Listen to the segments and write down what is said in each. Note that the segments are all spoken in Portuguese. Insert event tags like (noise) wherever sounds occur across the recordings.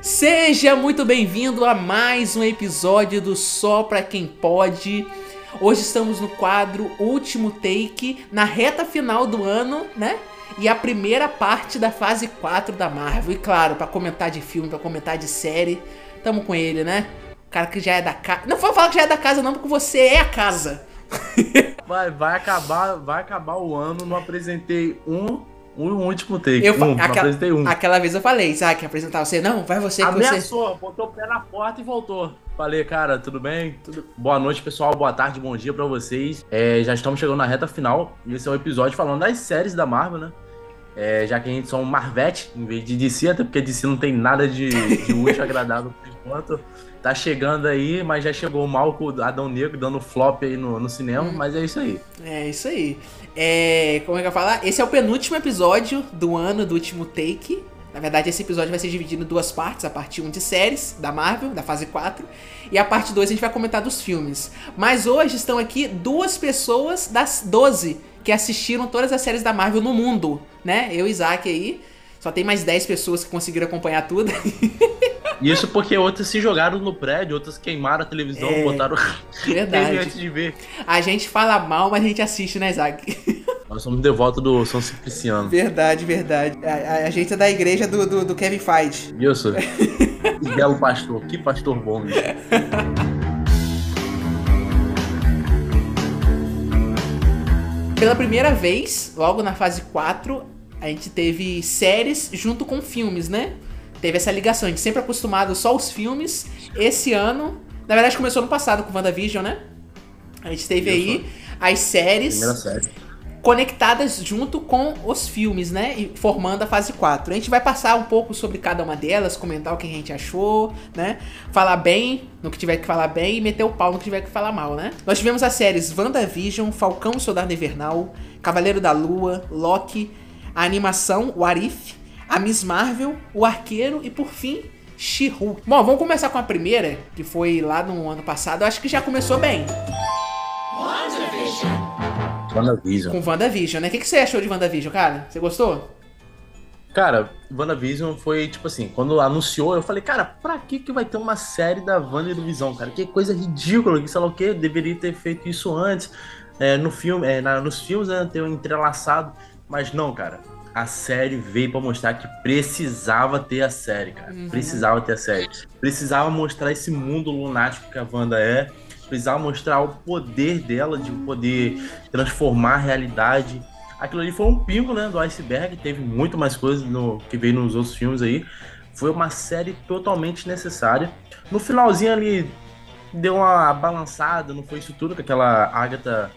Seja muito bem-vindo a mais um episódio do Só Pra Quem Pode. Hoje estamos no quadro Último Take, na reta final do ano, né? E a primeira parte da fase 4 da Marvel. E claro, pra comentar de filme, pra comentar de série, tamo com ele, né? O cara que já é da casa. Não vou falar que já é da casa, não, porque você é a casa. (laughs) Vai, vai acabar, vai acabar o ano, não apresentei um, um último take. Eu, um, não aquela, apresentei um. aquela vez eu falei, Isaac, apresentar você. Não, vai você que você. Ameaçou, botou o pé na porta e voltou. Falei, cara, tudo bem? Tudo... Boa noite, pessoal. Boa tarde, bom dia pra vocês. É, já estamos chegando na reta final. E esse é o episódio falando das séries da Marvel, né? É, já que a gente são Marvete, em vez de DC, até porque DC não tem nada de, de útil (laughs) agradável por enquanto. Tá chegando aí, mas já chegou o mal com o Adão Negro dando flop aí no, no cinema, Hum. mas é isso aí. É isso aí. É, como é que eu falar? Esse é o penúltimo episódio do ano do último take. Na verdade, esse episódio vai ser dividido em duas partes: a parte 1 de séries da Marvel, da fase 4, e a parte 2 a gente vai comentar dos filmes. Mas hoje estão aqui duas pessoas das 12 que assistiram todas as séries da Marvel no mundo, né? Eu e Isaac aí. Só tem mais 10 pessoas que conseguiram acompanhar tudo. (laughs) Isso porque outras se jogaram no prédio, outras queimaram a televisão, É, botaram (laughs) (laughs) Verdade. antes de ver. A gente fala mal, mas a gente assiste, né, Isaac? (laughs) Nós somos devotos do São Cipriciano. Verdade, verdade. A, a- a gente é da igreja do, do, do Kevin Feige. Isso. Que belo pastor, que pastor bom. bicho. Pela primeira vez, logo na fase 4, a gente teve séries junto com filmes, né? Teve essa ligação. A gente sempre acostumado só os filmes. Esse ano, na verdade, começou no passado com WandaVision, né? A gente teve aí as séries conectadas junto com os filmes, né? E formando a fase 4. A gente vai passar um pouco sobre cada uma delas, comentar o que a gente achou, né? Falar bem no que tiver que falar bem e meter o pau no que tiver que falar mal, né? Nós tivemos as séries WandaVision, Falcão Soldado Invernal, Cavaleiro da Lua, Loki, a animação, o Arif, a Miss Marvel, o Arqueiro e por fim. She-Hulk. Bom, vamos começar com a primeira, que foi lá no ano passado. Eu acho que já começou bem. WandaVision. Com WandaVision, né? O que, que você achou de WandaVision, cara? Você gostou? Cara, WandaVision foi tipo assim, quando anunciou, eu falei, cara, pra que que vai ter uma série da Wanda e do Visão, cara? Que coisa ridícula, que sei lá o que, deveria ter feito isso antes, é, no filme, é, na- nos filmes, né, ter um entrelaçado, mas não, cara. A série veio pra mostrar que precisava ter a série, cara. Uhum. Precisava ter a série. Precisava mostrar esse mundo lunático que a Wanda é. Precisava mostrar o poder dela de poder transformar a realidade. Aquilo ali foi um pingo, né, do iceberg. Teve muito mais coisa no, que veio nos outros filmes aí. Foi uma série totalmente necessária. No finalzinho ali, deu uma balançada, não foi isso tudo, com aquela Agatha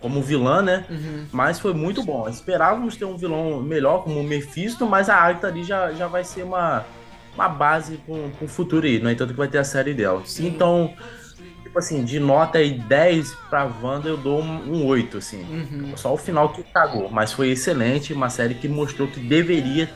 como vilã, né? Uhum. Mas foi muito bom. Esperávamos ter um vilão melhor, como o Mephisto, mas a Agatha ali já, já vai ser uma, uma base com o futuro aí. No entanto, que vai ter a série dela. Sim. Então, tipo assim, de nota aí 10 pra Wanda, eu dou um, um 8, assim. Uhum. Só o final que cagou, mas foi excelente. Uma série que mostrou que deveria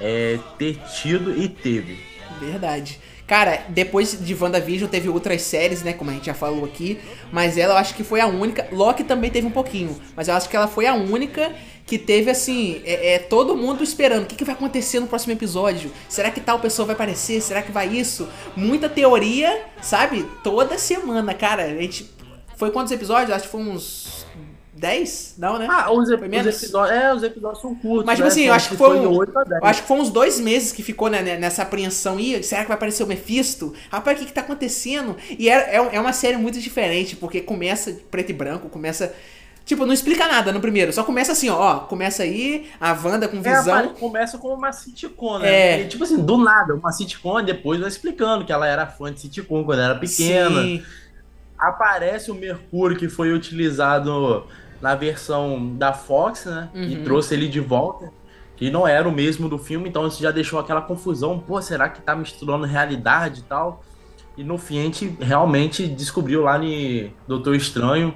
é, ter tido e teve. Verdade. Cara, depois de WandaVision teve outras séries, né? Como a gente já falou aqui. Mas ela eu acho que foi a única. Loki também teve um pouquinho. Mas eu acho que ela foi a única que teve, assim, é, é, todo mundo esperando. O que, que vai acontecer no próximo episódio? Será que tal pessoa vai aparecer? Será que vai isso? Muita teoria, sabe? Toda semana, cara. A gente. Foi quantos episódios? Acho que foi uns 10? Não, né? Ah, os, ep- os episódios. É, os episódios são curtos. Mas, tipo né? assim, eu acho que foi um- 8 a 10. Eu acho que foi uns dois meses que ficou né, né, nessa apreensão. Ih, será que vai aparecer o Mephisto? Rapaz, o que, que tá acontecendo? E é, é, é uma série muito diferente, porque começa preto e branco, começa. Tipo, não explica nada no primeiro. Só começa assim, ó. ó, Começa aí, a Wanda com É, visão. apare- começa como uma sitcom, né? É. E, tipo assim, do nada, uma sitcom, depois vai explicando que ela era fã de sitcom quando era pequena. Sim. Aparece o Mercúrio que foi utilizado na versão da Fox, né? E Uhum. trouxe ele de volta. Que não era o mesmo do filme, então isso já deixou aquela confusão. Pô, será que tá misturando realidade e tal? E no fim a gente realmente descobriu lá em Doutor Estranho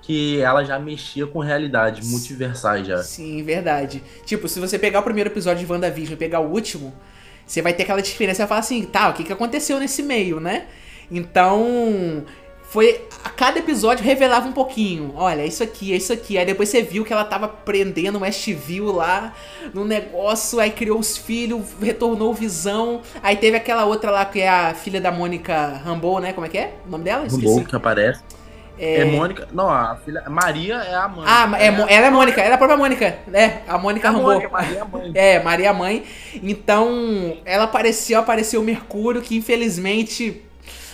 que ela já mexia com realidade, multiversais já. Sim, verdade. Tipo, se você pegar o primeiro episódio de WandaVision e pegar o último, você vai ter aquela diferença. Você vai falar assim, tá, o que, que aconteceu nesse meio, né? Então, foi a cada episódio revelava um pouquinho. Olha, é isso aqui, é isso aqui. Aí depois você viu que ela tava prendendo o Westview lá no negócio, aí criou os filhos, retornou visão. Aí teve aquela outra lá que é a filha da Mônica Rambeau, né? Como é que é? O nome dela? Rambeau que aparece. É... é... Mônica. Não, a filha. Maria é a mãe. Ah, é, ela é Mônica, ela é a própria Mônica. É, a Mônica é a. Mônica, Maria é a mãe. É, Maria a mãe. Então, ela apareceu, apareceu o Mercúrio, que infelizmente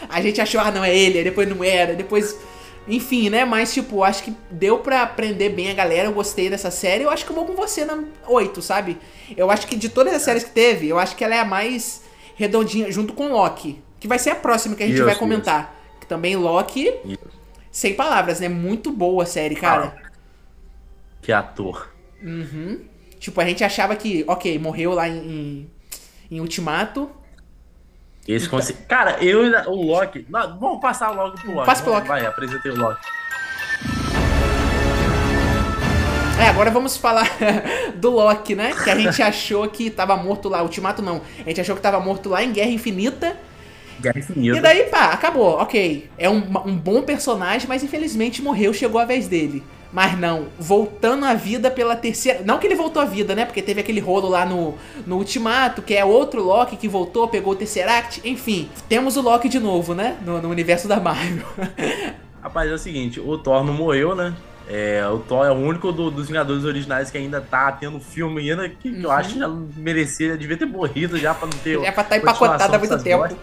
a gente achou, ah, não é ele, depois não era, depois. Enfim, né? Mas, tipo, acho que deu pra aprender bem a galera. Eu gostei dessa série. Eu acho que eu vou com você na 8, sabe? Eu acho que de todas as séries que teve, eu acho que ela é a mais redondinha, junto com Loki. Que vai ser a próxima que a gente isso, vai comentar. Isso. Que também Loki. Isso. Sem palavras, né? Muito boa a série, cara. Ah, que ator. Uhum. Tipo, a gente achava que, ok, morreu lá em, em Ultimato. Esse então. Cara, eu ainda. O Loki. Não, vamos passar logo pro Loki. Passa pro Loki. Vai, apresentei o Loki. É, agora vamos falar (laughs) do Loki, né? Que a gente achou que tava morto lá. Ultimato não. A gente achou que tava morto lá em Guerra Infinita. Guerra Infinita. E daí, pá, acabou. Ok. É um, um bom personagem, mas infelizmente morreu, chegou a vez dele. Mas não, voltando à vida pela terceira. Não que ele voltou à vida, né? Porque teve aquele rolo lá no, no Ultimato, que é outro Loki que voltou, pegou o Tesseract. Enfim, temos o Loki de novo, né? No, no universo da Marvel. (laughs) Rapaz, é o seguinte: o Thor não morreu, né? É, o Thor é o único do, dos Vingadores originais que ainda tá tendo filme ainda que, uhum. eu acho que já merecia, devia ter morrido já pra não ter. É pra estar tá empacotado há muito tempo.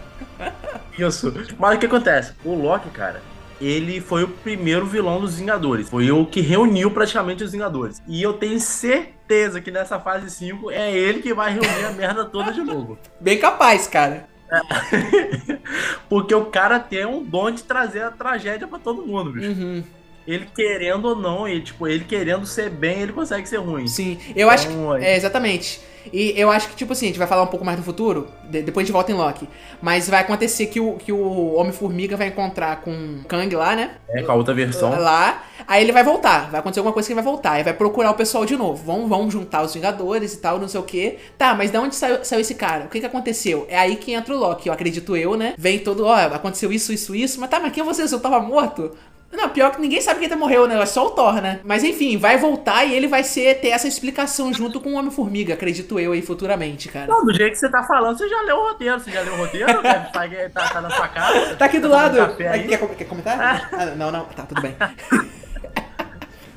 Isso. Mas o que acontece? O Loki, cara, ele foi o primeiro vilão dos Vingadores. Foi o que reuniu praticamente os Vingadores. E eu tenho certeza que nessa fase 5 é ele que vai reunir a merda toda de novo. (laughs) Bem capaz, cara. É. (laughs) Porque o cara tem um dom de trazer a tragédia para todo mundo, bicho. Uhum ele querendo ou não, ele, tipo, ele querendo ser bem, ele consegue ser ruim. Sim, eu então, acho que. Então, é, exatamente. E eu acho que, tipo assim, a gente vai falar um pouco mais do futuro, de, depois a gente volta em Loki. Mas vai acontecer que o, que o Homem-Formiga vai encontrar com o Kang lá, né? É, com a outra versão. Lá. Aí ele vai voltar. Vai acontecer alguma coisa que ele vai voltar. Aí vai procurar o pessoal de novo. Vão, vão juntar os Vingadores e tal, não sei o quê. Tá, mas de onde saiu, saiu esse cara? O que que aconteceu? É aí que entra o Loki, eu acredito eu, né? Vem todo, ó, aconteceu isso, isso, isso. Mas tá, mas quem é você? Eu tava morto? Não, pior que ninguém sabe quem tá morreu, né? É só o Thor, né? Mas enfim, vai voltar e ele vai ser ter essa explicação junto com o Homem-Formiga, acredito eu aí futuramente, cara. Não, do jeito que você tá falando, você já leu o roteiro. Você já leu o roteiro? (laughs) tá, tá, tá na sua casa. Tá aqui do tá lado. Quer, quer comentar? Ah. ah, não, não. Tá, tudo bem.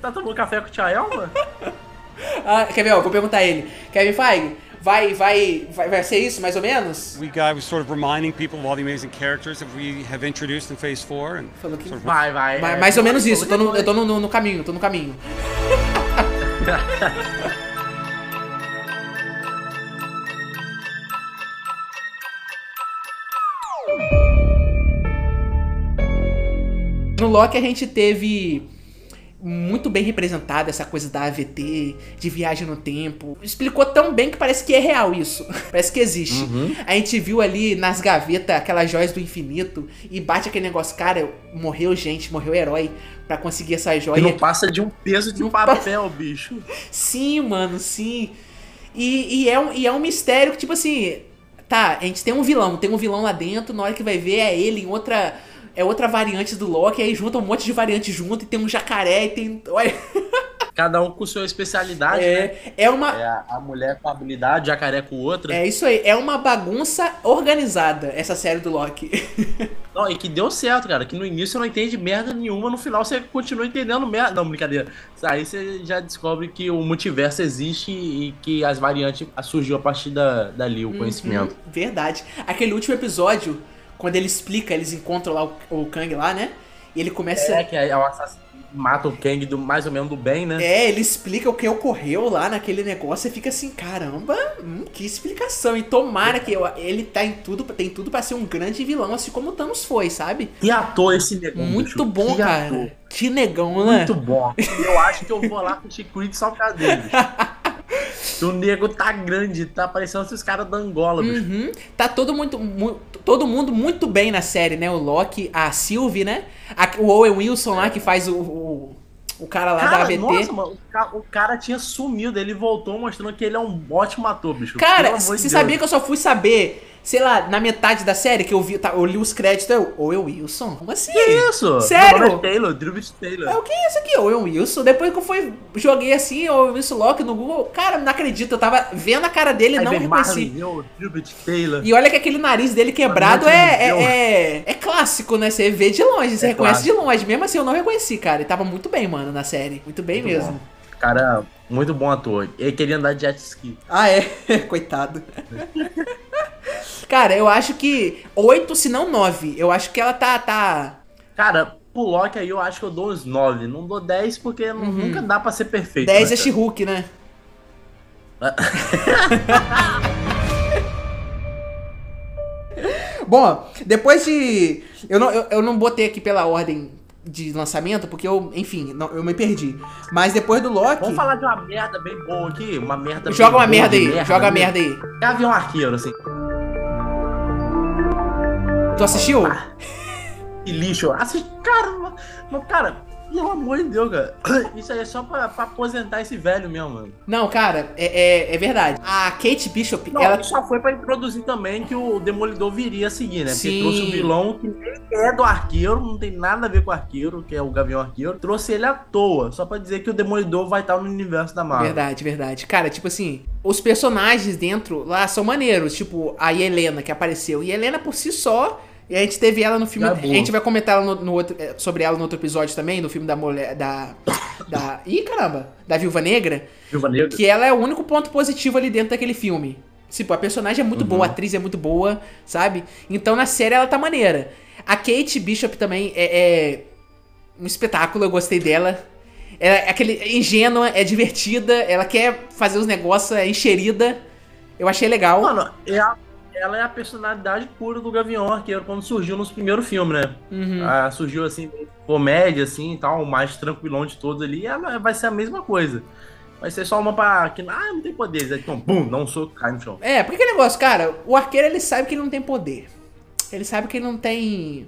tá tomando café com o Tia Elma? ah, quer ver, ó, vou perguntar a ele. Kevin Feige, vai, vai, vai, vai ser isso, mais ou menos? We got was sort of reminding people of all the amazing characters that we have introduced in Phase 4 and Falou que sort of... vai, vai. vai é, mais ou menos isso. Eu tô no, eu tô no, no caminho, tô no caminho. (laughs) No Loki a gente teve muito bem representada essa coisa da AVT, de viagem no tempo. Explicou tão bem que parece que é real isso. (laughs) parece que existe. Uhum. A gente viu ali nas gavetas aquelas joias do infinito e bate aquele negócio, cara, morreu gente, morreu herói para conseguir essa joia. E não passa de um peso de um papel, (laughs) bicho. Sim, mano, sim. E, e, é um, e é um mistério que, tipo assim, tá, a gente tem um vilão, tem um vilão lá dentro, na hora que vai ver é ele em outra é outra variante do Loki, aí junta um monte de variante junto e tem um jacaré e tem. (laughs) Cada um com sua especialidade, é, né? É uma. É a, a, mulher com habilidade, jacaré com outra. É isso aí, é uma bagunça organizada, essa série do Loki. (laughs) Não, e que deu certo, cara. Que no início você não entende merda nenhuma, no final você continua entendendo merda. Não, brincadeira. Aí você já descobre que o multiverso existe e que as variantes surgiu a partir da, dali, o uhum, conhecimento. Verdade. Aquele último episódio quando ele explica, eles encontram lá o, o Kang lá, né? E ele começa. É, que é o assassino mata o Kang do, mais ou menos do bem, né? É, ele explica o que ocorreu lá naquele negócio e fica assim, caramba, hum, que explicação. E tomara que eu, ele tá em tudo, tem tudo para ser um grande vilão, assim como o Thanos foi, sabe? Que ator esse negão. Muito bicho. bom, que cara. Ator. Que negão, né? Muito bom. Eu acho que eu vou lá com o Chico só causa dele. (laughs) O nego tá grande, tá parecendo esses caras da Angola, bicho. Uhum. Tá todo, muito, todo mundo muito bem na série, né? O Loki, a Sylvie, né? A, o Owen Wilson lá, que faz o, o, o cara lá cara, da ABT. Nossa, mano o cara tinha sumido, ele voltou mostrando que ele é um ótimo ator, bicho. Cara, de você Deus. sabia que eu só fui saber, sei lá, na metade da série que eu vi, tá, eu li os créditos, eu, Owen Wilson? Como assim? Que isso? Sério? É Taylor, Drew Taylor. É, o que é isso aqui? Owen Wilson? Depois que eu fui, joguei assim, Owen Wilson Loki no Google, cara, não acredito, eu tava vendo a cara dele e não reconheci. Eu, Drew Taylor. E olha que aquele nariz dele quebrado não é, entendeu. é, é, é clássico, né? Você vê de longe, você É reconhece clássico. de longe. Mesmo assim, eu não reconheci, cara. Ele tava muito bem, mano, na série. Muito bem Muito mesmo. Cara, muito bom ator. Ele queria andar de jet ski. Ah, é? (laughs) Coitado. (laughs) cara, eu acho que 8, se não 9. Eu acho que ela tá. tá... Cara, pro Loki aí eu acho que eu dou uns 9. Não dou 10 porque Uhum. nunca dá pra ser perfeito. 10 né, é? She-Hulk, né? (laughs) Bom, depois de. Eu não, eu, eu não botei aqui pela ordem de lançamento, porque eu, enfim, não- eu me perdi. Mas depois do Loki. Vamos falar de uma merda bem boa aqui. Uma merda Joga uma merda aí, joga a mesmo. merda aí. Gavião Arqueiro, assim. Tu assistiu? Que lixo. Assim, cara, cara, pelo amor de Deus, cara. (coughs) Isso aí é só pra, pra aposentar esse velho mesmo, mano. Não, cara, é, é, é verdade. A Kate Bishop, Não, ela. só foi pra introduzir também que o Demolidor viria a seguir, né? Sim. Porque trouxe o vilão que nem é do arqueiro, não tem nada a ver com o arqueiro, que é o Gavião Arqueiro. Trouxe ele à toa, só pra dizer que o Demolidor vai estar no universo da Marvel. Verdade, verdade. Cara, tipo assim, os personagens dentro lá são maneiros. Tipo, a Helena que apareceu. E a Helena por si só. E a gente teve ela no filme. A é boa. gente vai comentar ela no, no outro, eh, sobre ela no outro episódio também, no filme da mulher. Da. (coughs) Da. Ih, caramba! Da Viúva Negra. Viúva Negra. Que ela é o único ponto positivo ali dentro daquele filme. Tipo, a personagem é muito boa, a atriz é muito boa, sabe? Então na série ela tá maneira. A Kate Bishop também é, é um espetáculo, eu gostei dela. Ela é aquele ingênua, é divertida, ela quer fazer os negócios, é encherida. Eu achei legal. Mano, é a- ela é a personalidade pura do Gavião Arqueiro quando surgiu nos primeiros filmes, né? Uhum. Ah, surgiu assim, comédia, assim e tal, o mais tranquilão de todos ali, ela vai ser a mesma coisa. Vai ser só uma pra. Que, ah, não tem poderes. Aí, então, bum, um soco, cai no chão. É, porque que negócio, cara, o arqueiro ele sabe que ele não tem poder. Ele sabe que ele não tem.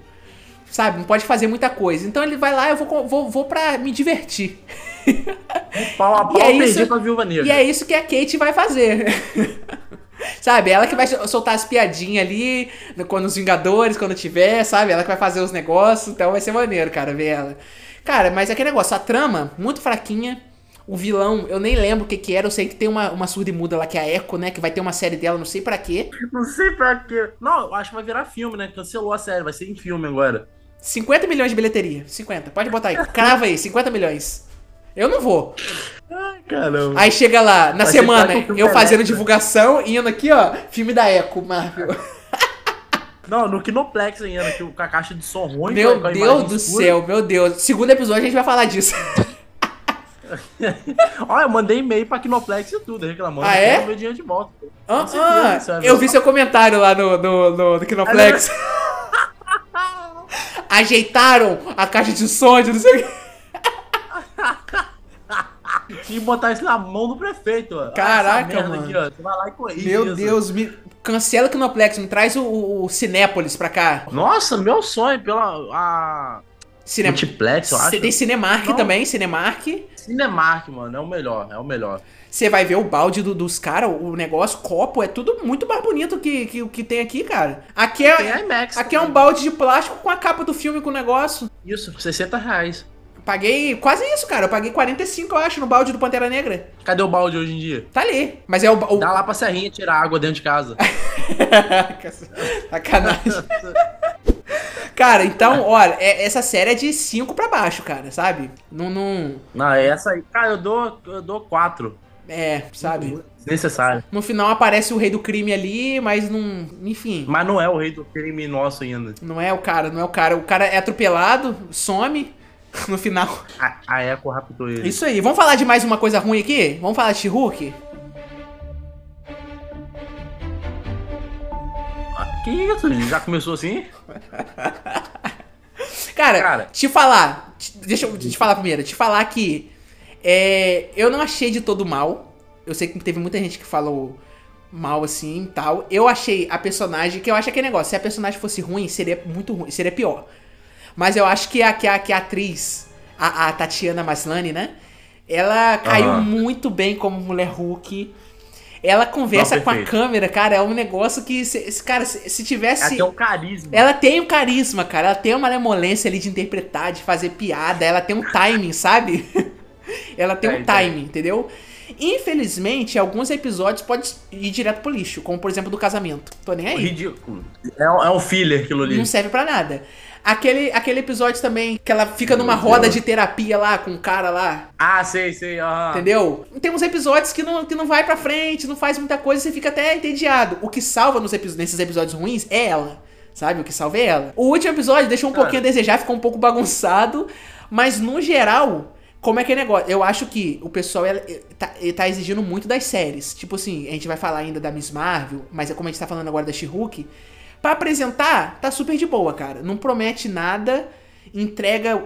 Sabe, não pode fazer muita coisa. Então ele vai lá, eu vou, vou, vou pra me divertir. Pau a (laughs) pau, E é isso- pra Viúva Negra. E é isso que a Kate vai fazer. (laughs) sabe, ela que vai soltar as piadinhas ali, quando os Vingadores, quando tiver, sabe? Ela que vai fazer os negócios, então vai ser maneiro, cara, ver ela. Cara, mas é aquele negócio, a trama, muito fraquinha. O vilão, eu nem lembro o que que era, eu sei que tem uma, uma surda e muda lá, que é a Echo, né? Que vai ter uma série dela, não sei pra quê. Não sei pra quê. Não, eu acho que vai virar filme, né? Cancelou a série, vai ser em filme agora. 50 milhões de bilheteria. 50, pode botar aí. Crava aí, 50 milhões. Eu não vou. Ai, caramba. Aí chega lá, na Vai ser semana, eu fazendo elétrico. divulgação, indo aqui, ó, filme da Echo, Marvel. (laughs) Não, no Kinoplex ainda, que, com a caixa de som ruim. Meu Deus do escura. céu, meu Deus. Segundo episódio a gente vai falar disso. (laughs) Olha, eu mandei e-mail pra Kinoplex e tudo, reclamando. Ah, é? Meu dinheiro de volta. Ah, certeza, ah, é eu vi seu comentário lá no, no, no, no Kinoplex. (laughs) Ajeitaram a caixa de som, de não sei o que. (laughs) Tinha que botar isso na mão do prefeito, ó. Caraca, mano. Aqui, ó. Você vai lá e corrige Meu isso. Deus, me... cancela o Kinoplex, me traz o, o, Cinépolis pra cá. Nossa, meu sonho pela. A. Cine... Multiplex, eu acho. Tem Cinemark Não. também, Cinemark. Cinemark, mano, é o melhor, é o melhor. Você vai ver o balde do- dos caras, o negócio, copo, é tudo muito mais bonito que, que o que tem aqui, cara. Aqui Tem é, IMAX. aqui é um balde de plástico com a capa do filme com o negócio. Isso, 60 reais. Paguei quase isso, cara. Eu paguei 45, eu acho, no balde do Pantera Negra. Cadê o balde hoje em dia? Tá ali. Mas é o. o... Dá lá pra Serrinha tirar água dentro de casa. (laughs) Sacanagem. (laughs) Cara, então, olha, é- essa série é de 5 pra baixo, cara, sabe? Não, não. Não, é essa aí. Cara, eu dou, eu dou 4. É, sabe? Necessário. No final aparece o rei do crime ali, mas não. Enfim. Mas não é o rei do crime nosso ainda. Não é o cara, não é o cara. O cara é atropelado, some (laughs) no final. A, a Echo raptou ele. Isso aí. Vamos falar de mais uma coisa ruim aqui? Vamos falar de She-Hulk? Que isso? Já começou assim? (laughs) Cara, Cara. te falar. te- deixa eu te falar primeiro. Te falar que. é, eu não achei de todo mal. Eu sei que teve muita gente que falou mal assim e tal. Eu achei a personagem. Que eu acho aquele negócio. Se a personagem fosse ruim, seria muito ruim. Seria pior. Mas eu acho que a, que a, que a atriz, a, a Tatiana Maslany, né? Ela caiu Aham. muito bem como mulher Hulk. Ela conversa Não, com a câmera, cara, é um negócio que, se, cara, se, se tivesse... Ela tem um carisma. Ela tem um carisma, cara. Ela tem uma malemolência ali de interpretar, de fazer piada. Ela tem um timing, sabe? (laughs) ela tem um Tem, tem. timing, entendeu? Infelizmente, alguns episódios podem ir direto pro lixo, como por exemplo do casamento. Tô nem aí. Ridículo. É um, é um filler aquilo ali. Não serve pra nada. Aquele, aquele episódio também que ela fica numa Meu roda Deus. de terapia lá com o cara lá, Ah, sei, sei. aham. entendeu? Tem uns episódios que não, que não vai pra frente, não faz muita coisa, você fica até entediado. O que salva nos nesses episódios ruins é ela, sabe? O que salva é ela. O último episódio deixou um Cara. pouquinho a desejar, ficou um pouco bagunçado, mas no geral, como é que é negócio? Eu acho que o pessoal ele, ele tá, ele tá exigindo muito das séries. Tipo assim, a gente vai falar ainda da Miss Marvel, mas é como a gente tá falando agora da She-Hulk. Pra apresentar, tá super de boa, cara. Não promete nada, entrega.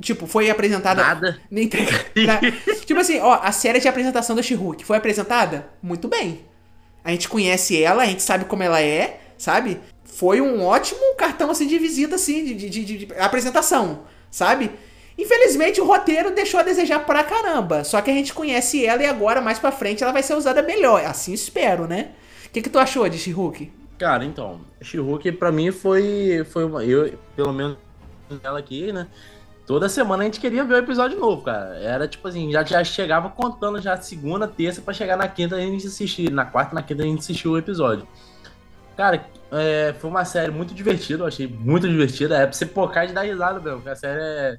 Tipo, foi apresentada. Nada. Nem entrega. (laughs) pra- tipo assim, ó, a série de apresentação da She-Hulk foi apresentada? Muito bem. A gente conhece ela, a gente sabe como ela é, sabe? Foi um ótimo cartão assim de visita, assim, de, de- de- de apresentação, sabe? Infelizmente o roteiro deixou a desejar pra caramba. Só que a gente conhece ela e agora, mais pra frente, ela vai ser usada melhor. Assim espero, né? O que, que tu achou de She-Hulk? Cara, então, She-Hulk pra mim foi, foi uma, eu, pelo menos ela aqui, né? Toda semana a gente queria ver o episódio novo, cara. Era tipo assim, já, já chegava contando já segunda, terça pra chegar na quinta a gente assistir, na quarta, na quinta a gente assistiu o episódio. Cara, é, foi uma série muito divertida, eu achei muito divertida. É pra você pocar de dar risada porque a série é,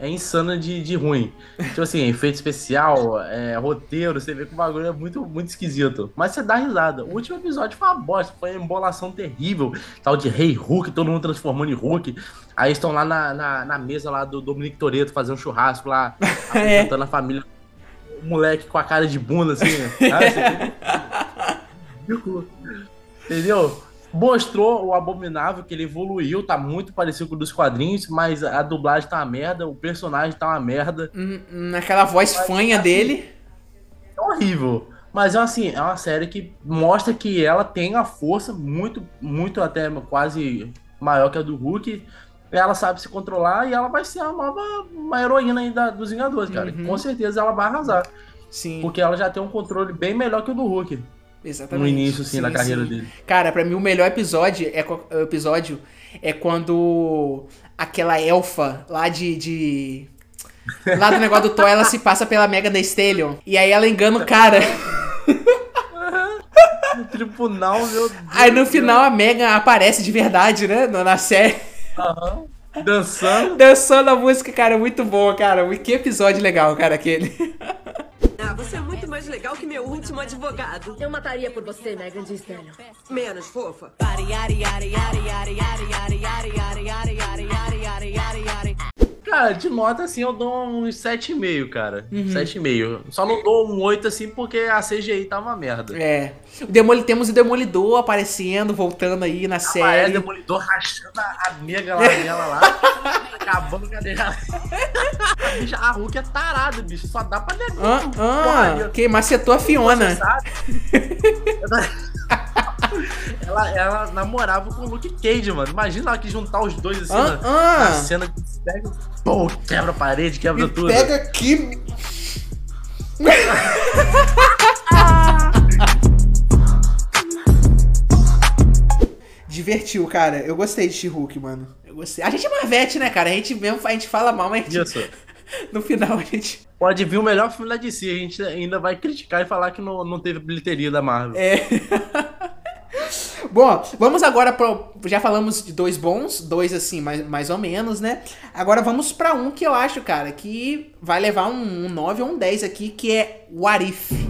é insana de, de ruim. Tipo assim, efeito especial, é, roteiro, você vê que o bagulho é muito, muito esquisito. Mas você dá risada. O último episódio foi uma bosta, foi uma embolação terrível. Tal de Rei Hulk, todo mundo transformando em Hulk. Aí estão lá na, na, na mesa lá do Dominique Toretto fazendo um churrasco lá, (laughs) apresentando a família. O moleque com a cara de bunda, assim. Ridículo. (laughs) Entendeu? Mostrou o Abominável, que ele evoluiu, tá muito parecido com o dos quadrinhos, mas a dublagem tá uma merda, o personagem tá uma merda. Hum, hum, Naquela voz fanha dele. É horrível. Mas assim, é uma série que mostra que ela tem a força muito, muito até quase maior que a do Hulk. Ela sabe se controlar e ela vai ser a nova uma heroína aí da, dos Vingadores, cara. Uhum. Com certeza ela vai arrasar. Sim, Porque ela já tem um controle bem melhor que o do Hulk. Exatamente. No início, assim, Sim, da carreira sim. dele. Cara, pra mim o melhor episódio é, o episódio é quando aquela elfa lá de, de- Lá do negócio do Thor, ela se passa pela Mega da Stallion. E aí ela engana o cara. (laughs) No tribunal, meu Deus. Aí no final a Mega aparece de verdade, né? Na série. Aham. Dançando. Dançando a música, cara, muito boa, cara. Que episódio legal, cara, aquele. Ah, você é muito mais legal que meu último advogado. Eu mataria por você, Megan Stallion. Menos fofa. Cara, de nota assim eu dou uns 7,5, cara. Uhum. 7,5. Só não dou um 8 assim porque a CGI tá uma merda. É. O Demoli... Temos o Demolidor aparecendo, voltando aí na Ah, é, série. Demolidor rachando a a nega lá lá. A. (laughs) A bicha- A Hulk é tarada, bicho. Só dá pra negar. Ah, ah, que macetou a Fiona. (laughs) ela, ela namorava com o Luke Cage, mano. Imagina ela que juntar os dois assim Ah, na, ah. na cena que se pega. Pô, quebra a parede, quebra tudo. Pega aqui. (laughs) Divertiu, cara. Eu gostei de She-Hulk, mano. Eu gostei. A gente é Marvete, né, cara? A gente mesmo a gente fala mal, mas a gente- Isso. (laughs) no final a gente. Pode vir o melhor filme da DC. A gente ainda vai criticar e falar que não, não teve bilheteria da Marvel. É. (laughs) Bom, vamos agora pro. Já falamos de dois bons, dois assim, mais, mais ou menos, né? Agora vamos pra um que eu acho, cara, que vai levar um, um 9 ou um 10 aqui, que é o Arif.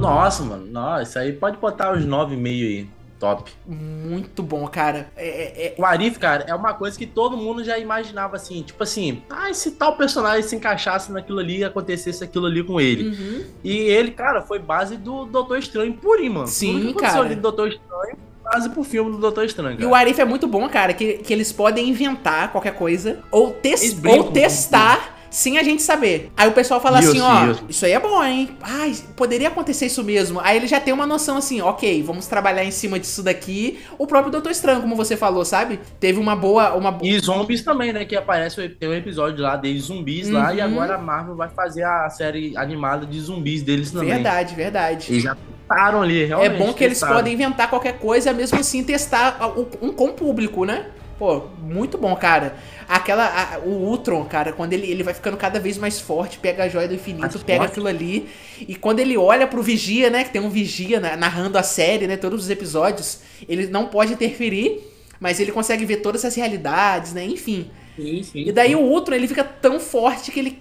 Nossa, mano. Nossa, aí pode botar os 9,5 aí. Top. Muito bom, cara. É, é- é- O Arif, cara, é uma coisa que todo mundo já imaginava assim. Tipo assim, ah, se tal personagem se encaixasse naquilo ali e acontecesse aquilo ali com ele. Uhum. E ele, cara, foi base do Doutor Estranho purinho, mano. Sim, Tudo que cara. ali do Doutor Estranho, base pro filme do Doutor Estranho, E cara. o Arif é muito bom, cara, que, que eles podem inventar qualquer coisa ou, tes ou testar sem a gente saber. Aí o pessoal fala Isso, assim, ó, isso. isso aí é bom, hein? Ai, poderia acontecer isso mesmo. Aí ele já tem uma noção assim, ok, vamos trabalhar em cima disso daqui. O próprio Doutor Estranho, como você falou, sabe? Teve uma boa. Uma... E zombies também, né? Que aparece, tem um episódio lá de zumbis lá, e Uhum. agora a Marvel vai fazer a série animada de zumbis deles também. Verdade, verdade. E já testaram ali, É realmente. bom que eles testaram. podem inventar qualquer coisa, mesmo assim testar o- um com o público, né? Pô, muito bom, cara. Aquela. a- o Ultron, cara, quando ele, ele vai ficando cada vez mais forte, pega a joia do infinito, pega aquilo ali. E quando ele olha pro Vigia, né? Que tem um Vigia na- narrando a série, né? Todos os episódios, ele não pode interferir, mas ele consegue ver todas as realidades, né? Enfim. Sim, sim. E daí o Ultron, ele fica tão forte que ele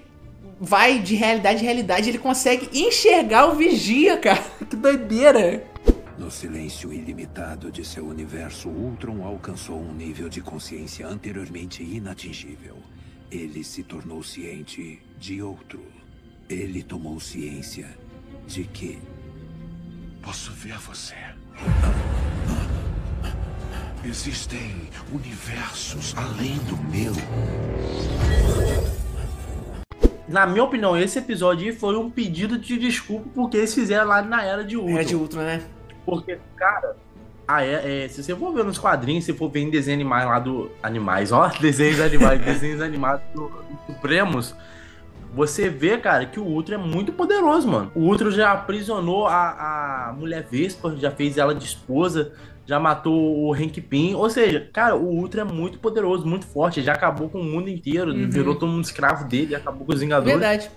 vai de realidade em realidade, ele consegue enxergar o Vigia, cara. (laughs) Que doideira. No silêncio ilimitado de seu universo, Ultron alcançou um nível de consciência anteriormente inatingível. Ele se tornou ciente de outro. Ele tomou ciência de que Posso ver você. Existem universos além do meu. Na minha opinião, esse episódio aí foi um pedido de desculpa porque eles fizeram lá na Era de Ultron. Era de Ultron, né? Porque, cara, a é, é, se você for ver nos quadrinhos, se for ver em desenho animais lá do. Animais, ó, (laughs) desenhos animais, desenhos animados do, do Supremos, você vê, cara, que o Ultron é muito poderoso, mano. O Ultron já aprisionou a, a mulher Vespa, já fez ela de esposa, já matou o Hank Pym. Ou seja, cara, o Ultron é muito poderoso, muito forte, já acabou com o mundo inteiro, Uhum. virou todo mundo escravo dele, acabou com os Vingadores. Verdade.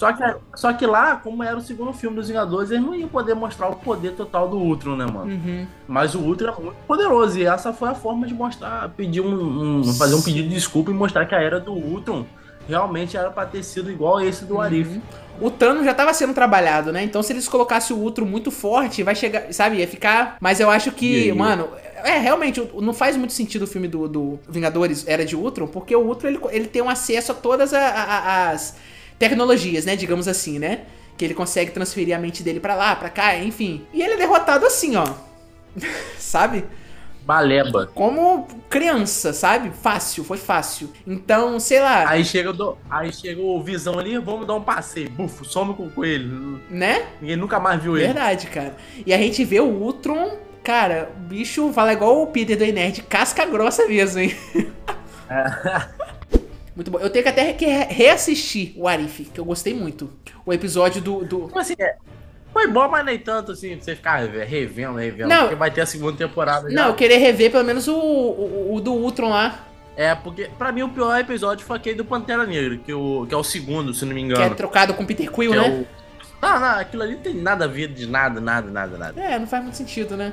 Só que, só que lá, como era o segundo filme dos Vingadores, eles não iam poder mostrar o poder total do Ultron, né, mano? Uhum. Mas o Ultron é muito poderoso e essa foi a forma de mostrar, pedir um, um- fazer um pedido de desculpa e mostrar que a era do Ultron realmente era pra ter sido igual esse do Arif. O Thanos já tava sendo trabalhado, né? Então se eles colocassem o Ultron muito forte, vai chegar, sabe? Ia ficar. Mas eu acho que, aí? mano, é realmente não faz muito sentido o filme do, do Vingadores Era de Ultron, porque o Ultron ele, ele tem um acesso a todas a- a- as tecnologias, né? Digamos assim, né? Que ele consegue transferir a mente dele pra lá, pra cá, enfim. E ele é derrotado assim, ó. (laughs) sabe? Baleba. Como criança, sabe? Fácil, foi fácil. Então, sei lá, Aí chega, o do- aí chega o Visão ali, vamos dar um passeio. Bufo, some com o coelho. né? Ninguém nunca mais viu ele. Verdade, cara. E a gente vê o Ultron, cara, o bicho fala igual o Peter do Nerd, casca grossa mesmo, hein? (laughs) muito bom. Eu tenho que até que re- reassistir o Arif, que eu gostei muito. O episódio do. do... Tipo assim, é, foi bom, mas nem tanto assim, pra você ficar revendo, revendo. Não. Porque vai ter a segunda temporada já. Não, eu queria rever pelo menos o, o, o do Ultron lá, É, porque pra mim o pior episódio foi aquele do Pantera Negra, que, o, que é o segundo, se não me que engano. é trocado com Peter Quill, Que é né? o- Não, não, aquilo ali não tem nada a ver de nada, nada, nada, nada. É, não faz muito sentido, né?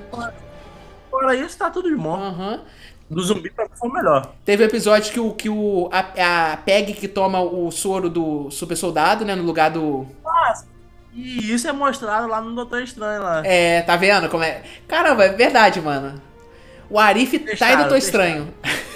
Fora isso, tá tudo de bom. Aham. Do zumbi pra foi melhor. Teve o episódio que o, que o a, a Peg que toma o soro do super soldado, né? No lugar do. E isso é mostrado lá no Doutor Estranho lá. É, tá vendo como é? Caramba, é verdade, mano. O Arif tá em Deixaram, Doutor. Estranho. (laughs)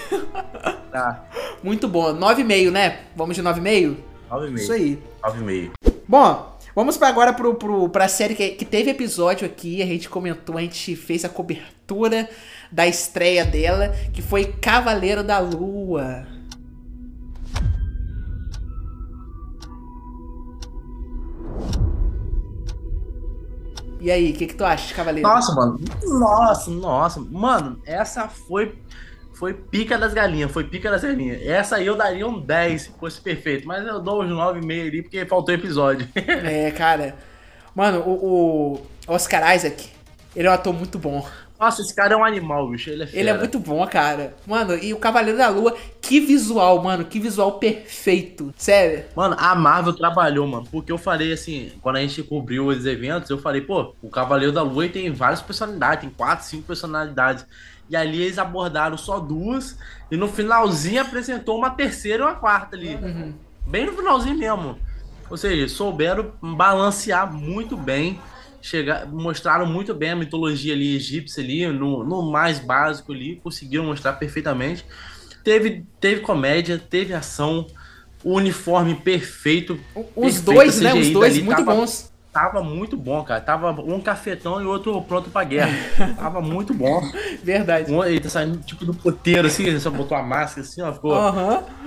Tá. Muito bom. 9,5, né? Vamos de 9,5? 9,5. Isso aí. 9,5. Bom, vamos pra agora pro, pro, pra série que, que teve episódio aqui. A gente comentou, a gente fez a cobertura da estreia dela, que foi Cavaleiro da Lua. E aí, o que, que tu acha de Cavaleiro? Nossa, mano. Nossa, nossa. Mano, essa foi. Foi pica das galinhas, foi pica das galinhas. Essa aí eu daria um 10 se fosse perfeito, mas eu dou uns 9,5 ali porque faltou episódio. (laughs) É, cara. Mano, o, o Oscar Isaac, ele é um ator muito bom. Nossa, esse cara é um animal, bicho. Ele é. Ele é muito bom, cara. Mano, e o Cavaleiro da Lua, que visual, mano. Que visual perfeito. Sério. Mano, a Marvel trabalhou, mano. Porque eu falei assim, quando a gente cobriu os eventos, eu falei, pô, o Cavaleiro da Lua tem várias personalidades, tem quatro, cinco personalidades. E ali eles abordaram só duas. E no finalzinho apresentou uma terceira e uma quarta ali. Bem no finalzinho mesmo. Ou seja, souberam balancear muito bem. Chegar, mostraram muito bem a mitologia ali egípcia ali, no, no mais básico ali, conseguiram mostrar perfeitamente. Teve, teve comédia, teve ação, o uniforme perfeito. Os perfeito, dois, a né? CGI Os dois muito tava- bons. Tava muito bom, cara. Tava um cafetão e outro pronto pra guerra. (laughs) tava muito bom. Verdade. Um, ele tá saindo tipo do poteiro, assim, ele só botou a máscara assim, ó. Ficou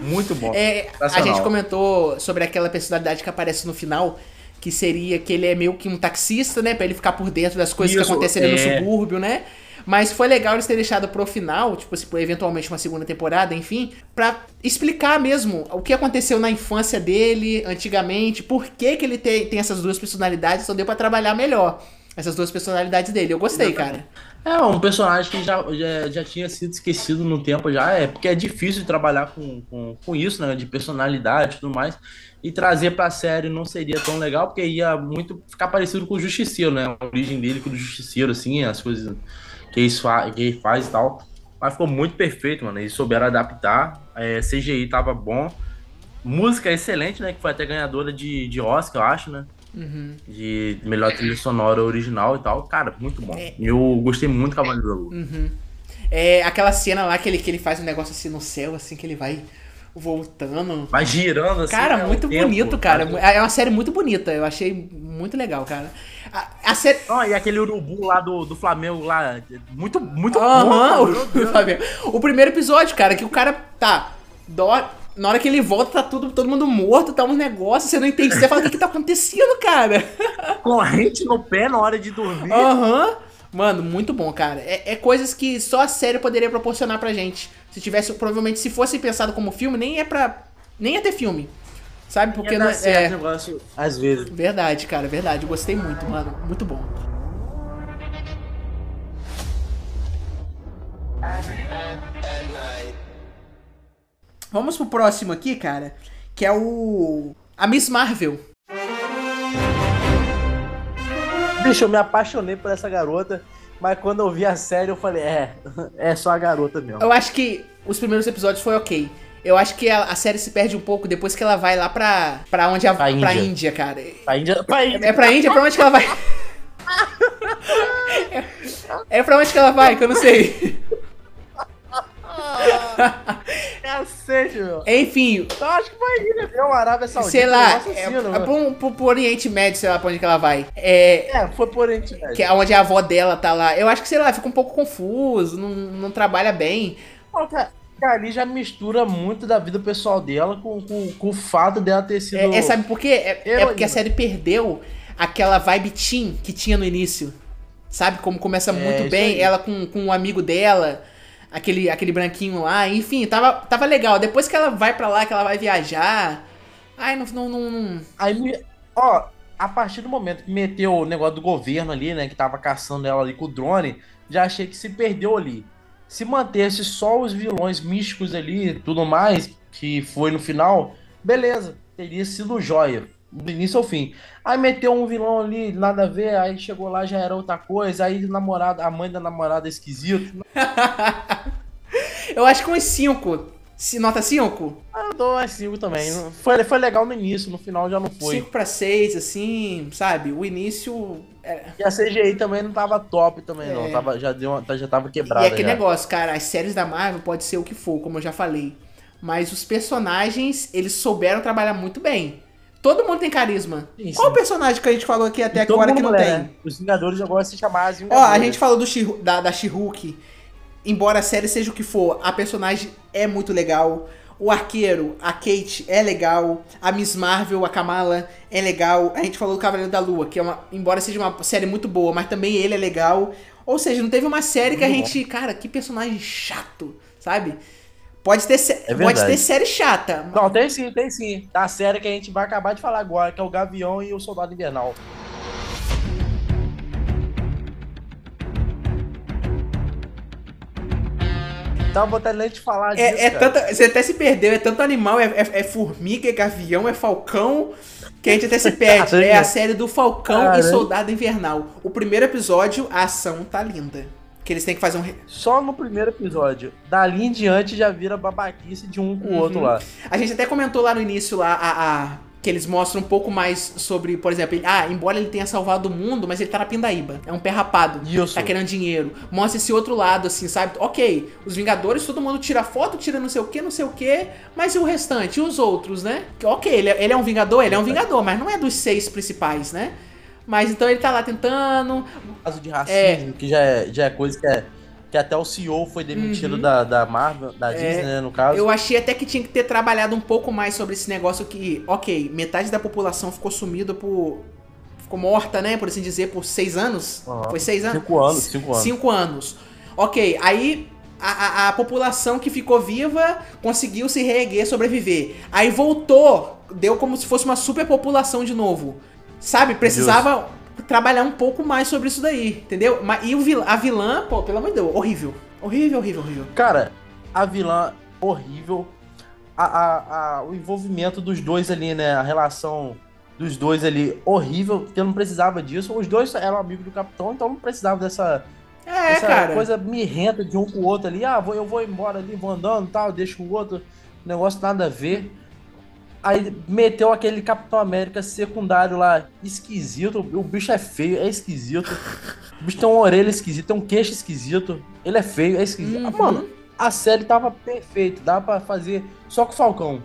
muito bom. É, a gente comentou sobre aquela personalidade que aparece no final, que seria que ele é meio que um taxista, né? Pra ele ficar por dentro das coisas que Isso, acontecem ali no é. subúrbio, né? Mas foi legal eles terem deixado pro final, tipo, se eventualmente uma segunda temporada, enfim, pra explicar mesmo o que aconteceu na infância dele, antigamente, por que, que ele tem, tem essas duas personalidades, então deu pra trabalhar melhor essas duas personalidades dele. Eu gostei, cara. É, um personagem que já, já, já tinha sido esquecido no tempo já, é porque é difícil de trabalhar com, com, com isso, né? De personalidade e tudo mais. E trazer pra série não seria tão legal, porque ia muito ficar parecido com o Justiceiro, né? A origem dele com o Justiceiro, assim, as coisas que fa que faz e tal. Mas ficou muito perfeito, mano. Eles souberam adaptar. É, CGI tava bom. Música excelente, né? Que foi até ganhadora de, de Oscar, eu acho, né? Uhum. De melhor trilha sonora original e tal. Cara, muito bom. É. Eu gostei muito do Cavaleiro da Lua. É aquela cena lá que ele, que ele faz um negócio assim no céu, assim, que ele vai voltando. Vai girando assim. Cara, né, muito tempo, bonito, cara. sabe? É uma série muito bonita. Eu achei muito legal, cara. A, a série. Ó, e aquele urubu lá do, do Flamengo lá, muito, muito bom, o, o primeiro episódio, cara, que o cara tá. Dó, na hora que ele volta, tá tudo, todo mundo morto, tá uns negócios, você não entende. Você fala, o que, que tá acontecendo, cara? (laughs) Corrente no pé na hora de dormir. Aham. Mano, muito bom, cara. É, é coisas que só a série poderia proporcionar pra gente. Se tivesse, provavelmente, se fosse pensado como filme, nem é pra. Nem ia ter filme. Sabe? Porque não é. é o negócio, às vezes. verdade, cara, verdade. Eu gostei muito, mano. Muito bom. Vamos pro próximo aqui, cara, que é o. A Miss Marvel. Bicho, eu me apaixonei por essa garota, mas quando eu vi a série eu falei, é, (laughs) é só a garota mesmo. Eu acho que os primeiros episódios foi ok. Eu acho que a, a série se perde um pouco depois que ela vai lá pra, pra onde a, Pra pra Índia. Índia, cara. Pra Índia, pra Índia. É pra Índia? Pra onde que ela vai? É, é pra onde que ela vai? Que eu não sei. Cacete, meu. Enfim, Eu acho que vai ir, né? É uma Arábia Saudita. sei lá, é, é meu. pro, pro, pro Oriente Médio, sei lá pra onde que ela vai. É. É, foi por Oriente Médio. Que é onde a avó dela tá lá. Eu acho que, sei lá, fica um pouco confuso, não, não trabalha bem. Pô, cara, cara, ali já mistura muito da vida pessoal dela com, com, com o fato dela ter sido. É, é, sabe por quê? É, é porque a série perdeu aquela vibe teen que tinha no início. Sabe? Como começa muito isso bem, aí. ela com, com um amigo dela, aquele, aquele branquinho lá, enfim, tava, tava legal. Depois que ela vai pra lá, que ela vai viajar. Ai, não. não, não, não- Aí, me- ó, a partir do momento que meteu o negócio do governo ali, né, que tava caçando ela ali com o drone, já achei que se perdeu ali. Se mantesse só os vilões místicos ali e tudo mais, que foi no final, beleza, teria sido joia, do início ao fim. Aí meteu um vilão ali, nada a ver, aí chegou lá já era outra coisa, aí namorada, a mãe da namorada é esquisito. (laughs) Eu acho que uns 5. Nota 5? Ah, eu dou umas 5 também. Foi, foi legal no início, no final já não foi. 5 pra 6, assim, sabe? O início. é- E a CGI também não tava top também, não. É. Tava, já, deu uma- já tava E quebrada. é aquele já. negócio, cara, as séries da Marvel pode ser o que for, como eu já falei. Mas os personagens, eles souberam trabalhar muito bem. Todo mundo tem carisma. Sim, Qual sim. personagem que a gente falou aqui até E agora que não mulher, tem? né? Os Vingadores agora se chamar as Ó, a gente falou do She da, da She-Hulk. Embora a série seja o que for, a personagem é muito legal. O arqueiro, a Kate, é legal. A Miss Marvel, a Kamala, é legal. A gente falou do Cavaleiro da Lua, que é uma. Embora seja uma série muito boa, mas também ele é legal. Ou seja, não teve uma série que a gente. Cara, que personagem chato, sabe? Pode ter, É pode ter série chata. Não, tem sim, tem sim. Da série que a gente vai acabar de falar agora, que é o Gavião e o Soldado Invernal. Botando nem de falar disso, É, é cara. tanta, você até se perdeu, é tanto animal, é, é- é formiga, é gavião, é falcão, que a gente até se (laughs) perde. Caramba. é a série do Falcão e Caramba. Soldado Invernal. O primeiro episódio, a ação tá linda. Que eles têm que fazer um. Só no primeiro episódio. Dali em diante já vira babaquice de um com Uhum. o outro lá. A gente até comentou lá no início lá a, a- que eles mostram um pouco mais sobre, por exemplo, ele- ah, embora ele tenha salvado o mundo, mas ele tá na pindaíba. É um pé rapado. Isso. Tá querendo dinheiro. Mostra esse outro lado, assim, sabe? Ok, os Vingadores, todo mundo tira foto, tira não sei o que, não sei o que, mas e o restante? E os outros, né? Ok, ele é, ele é um Vingador? Ele é um Vingador, mas não é dos seis principais, né? Mas então ele tá lá tentando. Caso de racismo, que já é, já é coisa que é. Que até o CEO foi demitido Uhum. da, da Marvel, da É, Disney, né, no caso. Eu achei até que tinha que ter trabalhado um pouco mais sobre esse negócio que, ok, metade da população ficou sumida por. Ficou morta, né? Por assim dizer, por seis anos. Aham. Foi seis anos? Cinco anos, cinco anos. Cinco anos. Ok, aí a, a- a população que ficou viva conseguiu se reerguer, sobreviver. Aí voltou, deu como se fosse uma superpopulação de novo. Sabe? Precisava trabalhar um pouco mais sobre isso daí, entendeu? Mas, e o a vilã, pô, pelo amor de Deus, horrível. Horrível, horrível, horrível. Cara, a vilã horrível. A, a- a- o envolvimento dos dois ali, né? A relação dos dois ali horrível, porque não precisava disso. Os dois eram amigos do capitão, então não precisava dessa, É, essa cara. coisa mirrenta de um com o outro ali. Ah, vou, eu vou embora ali, vou andando e tal, deixo o outro. Negócio nada a ver. Aí meteu aquele Capitão América secundário lá, esquisito. O bicho é feio, é esquisito. O bicho tem uma orelha esquisita, tem um queixo esquisito. Ele é feio, é esquisito. Ah, Uhum. mano, a série tava perfeita. Dá pra fazer só com o Falcão.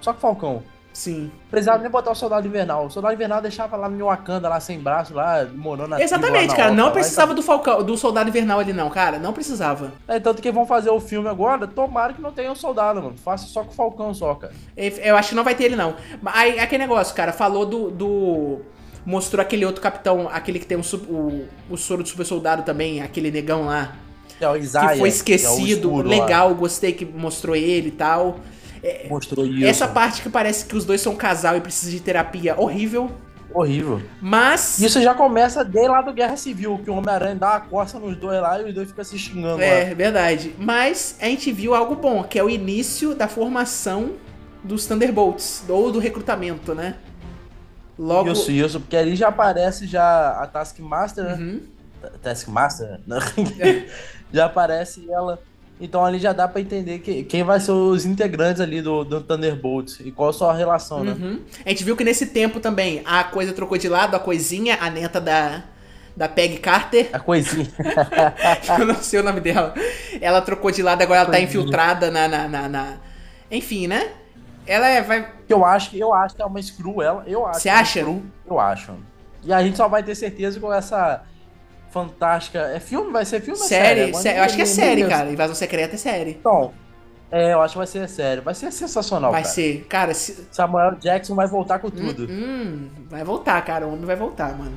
Só com o Falcão. Sim. Precisava nem botar o Soldado Invernal. O Soldado Invernal deixava lá no Wakanda, lá sem braço, lá morando na tribo, lá Exatamente, na cara. Não lá, precisava do Falcão, do Soldado Invernal ali, não, cara. Não precisava. É, tanto que vão fazer o filme agora, tomara que não tenha o soldado, mano. Faça só com o Falcão só, cara. Eu acho que não vai ter ele, não. Mas Aí, aquele negócio, cara, falou do. do- Mostrou aquele outro capitão, aquele que tem um, o, o soro do super soldado também, aquele negão lá. Que é o Isaiah, que foi que é esquecido. escuro lá. legal, gostei que mostrou ele e tal. Mostrou isso. Essa parte que parece que os dois são um casal e precisam de terapia, horrível. Horrível. Mas. Isso já começa desde lá do Guerra Civil, que o Homem-Aranha dá uma coça nos dois lá e os dois ficam se xingando lá. É, verdade. Mas a gente viu algo bom, que é o início da formação dos Thunderbolts, ou do recrutamento, né? Logo. Isso, isso, porque ali já aparece já a Taskmaster, né? Uhum. Taskmaster? Não. (laughs) já aparece ela. Então ali já dá pra entender que, quem vai ser os integrantes ali do, do Thunderbolts e qual a sua relação, né? Uhum. A gente viu que nesse tempo também a coisa trocou de lado, a coisinha, a neta da, da Peg Carter. A coisinha. (laughs) eu não sei o nome dela. Ela trocou de lado, agora ela tá Coisinha. infiltrada na, na, na, na- Enfim, né? Ela é, vai. Eu acho, eu acho que é uma screw ela. Eu acho. Você que é acha? screw, eu acho. E a gente só vai ter certeza com essa fantástica. É filme? Vai ser filme Série, Agora sé- eu acho que é série, cara. Invasão Secreta é série. Então, é, eu acho que vai ser série. Vai ser sensacional, Vai cara. ser. Cara, se... Samuel Jackson vai voltar com tudo. Hum, vai voltar, cara. O homem vai voltar, mano.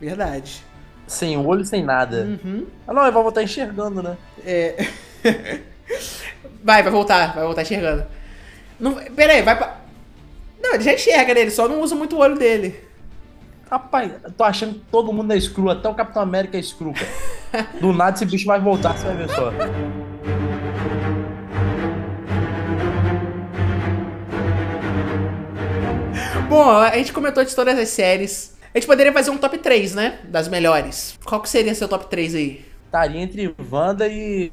Verdade. Sem olho, sem nada. Uhum. Ah, não, ele vai voltar enxergando, né? É. (laughs) vai, vai voltar, vai voltar enxergando. Não, pera aí, vai pra. Não, ele já enxerga, né? Ele só não usa muito o olho dele. Rapaz, eu tô achando que todo mundo é screw, até o Capitão América é screw, cara. Do nada esse bicho vai voltar, você vai ver só. Bom, a gente comentou de todas as séries. A gente poderia fazer um top 3, né? Das melhores. Qual que seria seu top 3 aí? Estaria entre Wanda e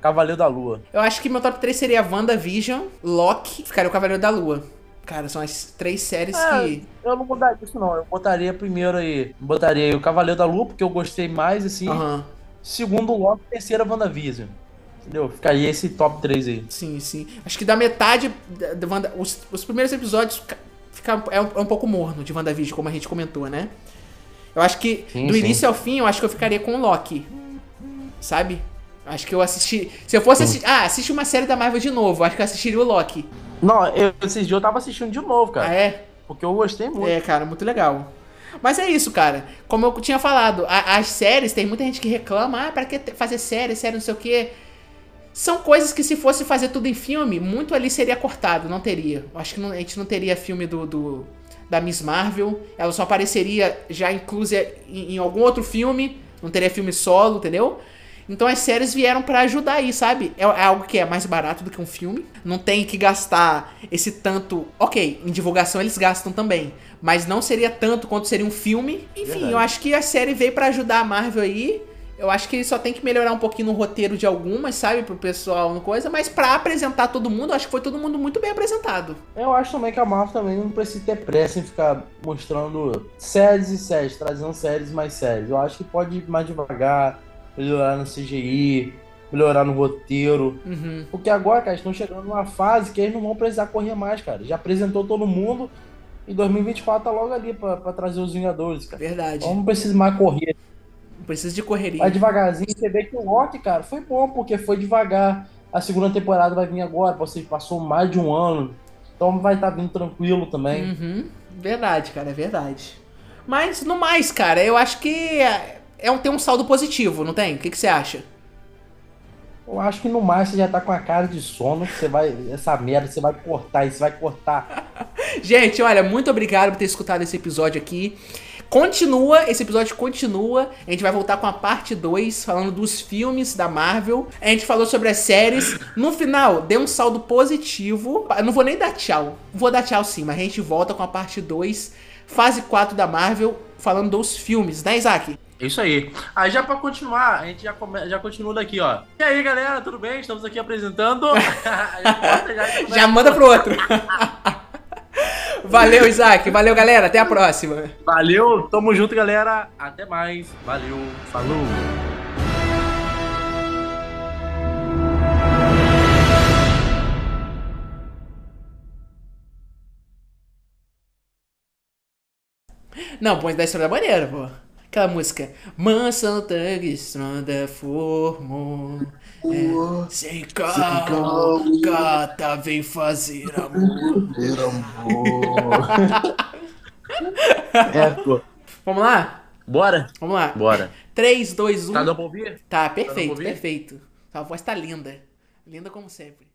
Cavaleiro da Lua. Eu acho que meu top 3 seria WandaVision, Loki, ficaria o Cavaleiro da Lua. Cara, são as três séries Ah, que. eu não mudaria isso não, eu botaria primeiro aí, botaria aí o Cavaleiro da Lua, porque eu gostei mais, assim. Aham. Segundo Loki, terceira WandaVision. Entendeu? Ficaria esse top 3 aí. Sim, sim. Acho que da metade da, da Wanda, os, os primeiros episódios ca- fica, é, um, é um pouco morno de WandaVision, como a gente comentou, né? Eu acho que Sim, do sim. início ao fim, eu acho que eu ficaria com o Loki. Sabe? Acho que eu assisti. Se eu fosse assistir. Ah, assiste uma série da Marvel de novo. Acho que eu assistiria o Loki. Não, eu, esses dias eu tava assistindo de novo, cara. Ah, é? Porque eu gostei muito. É, cara, muito legal. Mas é isso, cara. Como eu tinha falado, a- as séries, tem muita gente que reclama, ah, pra que fazer série, série, não sei o quê. São coisas que se fosse fazer tudo em filme, muito ali seria cortado, não teria. Acho que não- a gente não teria filme do, do- da Miss Marvel, ela só apareceria já inclusa em, em algum outro filme, não teria filme solo, entendeu? Então as séries vieram pra ajudar aí, sabe? É, é algo que é mais barato do que um filme. Não tem que gastar esse tanto. Ok, em divulgação eles gastam também. Mas não seria tanto quanto seria um filme. Enfim, Verdade. eu acho que a série veio pra ajudar a Marvel aí. Eu acho que só tem que melhorar um pouquinho no roteiro de algumas, sabe? Pro pessoal, no coisa. Mas pra apresentar todo mundo, eu acho que foi todo mundo muito bem apresentado. Eu acho também que a Marvel também não precisa ter pressa em ficar mostrando séries e séries, trazendo séries mais séries. Eu acho que pode ir mais devagar, melhorar no CGI, melhorar no roteiro. Uhum. Porque agora, cara, estão chegando numa fase que eles não vão precisar correr mais, cara. Já apresentou todo mundo, E 2024 tá logo ali pra trazer os Vingadores, cara. Verdade. Então não precisa mais correr. Não precisa de correria. Vai devagarzinho. Você vê que o Loki, cara, foi bom, porque foi devagar. A segunda temporada vai vir agora, você passou mais de um ano. Então vai estar vindo tranquilo também. Uhum. Verdade, cara, é verdade. Mas no mais, cara, eu acho que é, um, tem um saldo positivo, não tem? O que, que você acha? Eu acho que no mais você já tá com a cara de sono, você vai. Essa merda, você vai cortar isso, vai cortar. (laughs) Gente, olha, muito obrigado por ter escutado esse episódio aqui. Continua, esse episódio continua. A gente vai voltar com a parte 2, falando dos filmes da Marvel. A gente falou sobre as séries. No final, deu um saldo positivo. Eu não vou nem dar tchau. Vou dar tchau sim, mas a gente volta com a parte 2, fase 4 da Marvel, falando dos filmes, né, Isaac? É isso aí. Aí já pra continuar, a gente já, come... já continua daqui, ó. E aí, galera, tudo bem? Estamos aqui apresentando. (laughs) (laughs) já, já, manda pro outro. (laughs) Valeu, Isaac. Valeu, galera. Até a próxima. Valeu. Tamo junto, galera. Até mais. Valeu. Falou. Não, põe da história da maneira, pô. Aquela música. Mansão Thugs, manda formo. É, sem calma, gata, vem fazer amor. Fazer amor. (laughs) é, pô. Vamos lá? Bora? Vamos lá. Bora. 3, 2, 1. Tá dando pra ouvir? Tá, perfeito, tá perfeito. Sua voz tá linda. Linda como sempre.